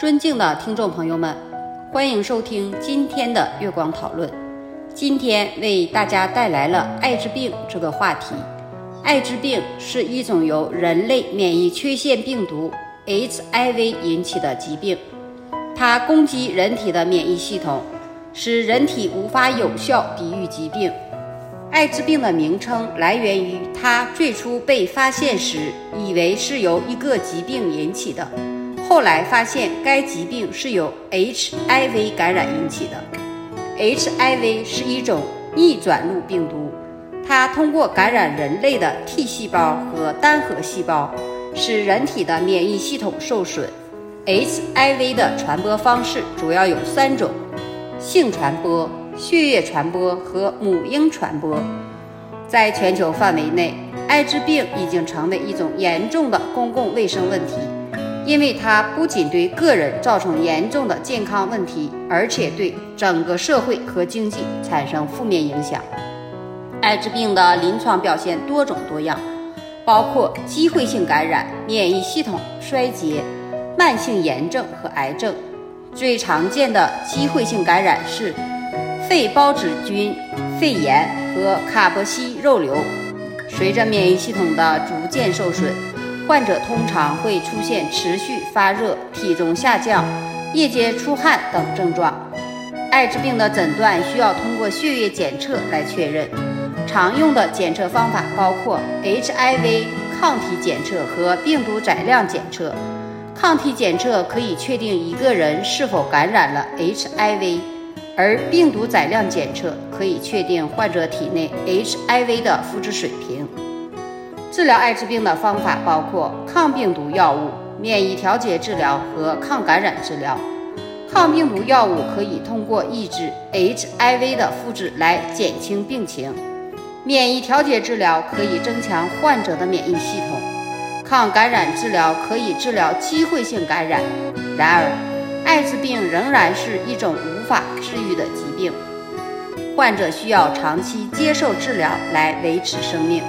尊敬的听众朋友们，欢迎收听今天的月光讨论。今天为大家带来了艾滋病这个话题。艾滋病是一种由人类免疫缺陷病毒 HIV 引起的疾病，它攻击人体的免疫系统，使人体无法有效抵御疾病。艾滋病的名称来源于它最初被发现时，以为是由一个疾病引起的。后来发现该疾病是由 HIV 感染引起的。HIV 是一种逆转录病毒，它通过感染人类的 T 细胞和单核细胞，使人体的免疫系统受损。HIV 的传播方式主要有三种：性传播、血液传播和母婴传播。在全球范围内，艾滋病已经成为一种严重的公共卫生问题。因为它不仅对个人造成严重的健康问题，而且对整个社会和经济产生负面影响。艾滋病的临床表现多种多样，包括机会性感染、免疫系统衰竭、慢性炎症和癌症。最常见的机会性感染是肺孢子菌肺炎和卡波西肉瘤。随着免疫系统的逐渐受损，患者通常会出现持续发热、体重下降、夜间出汗等症状。艾滋病的诊断需要通过血液检测来确认。常用的检测方法包括 HIV 抗体检测和病毒载量检测。抗体检测可以确定一个人是否感染了 HIV，而病毒载量检测可以确定患者体内 HIV 的复制水平。治疗艾滋病的方法包括抗病毒药物、免疫调节治疗和抗感染治疗。抗病毒药物可以通过抑制 HIV 的复制来减轻病情。免疫调节治疗可以增强患者的免疫系统。抗感染治疗可以治疗机会性感染。然而，艾滋病仍然是一种无法治愈的疾病，患者需要长期接受治疗来维持生命。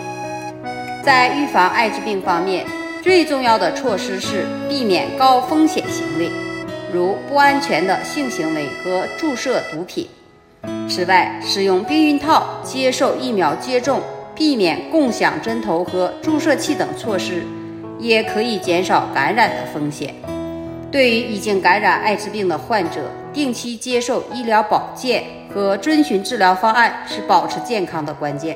在预防艾滋病方面，最重要的措施是避免高风险行为，如不安全的性行为和注射毒品。此外，使用避孕套、接受疫苗接种、避免共享针头和注射器等措施，也可以减少感染的风险。对于已经感染艾滋病的患者，定期接受医疗保健和遵循治疗方案是保持健康的关键。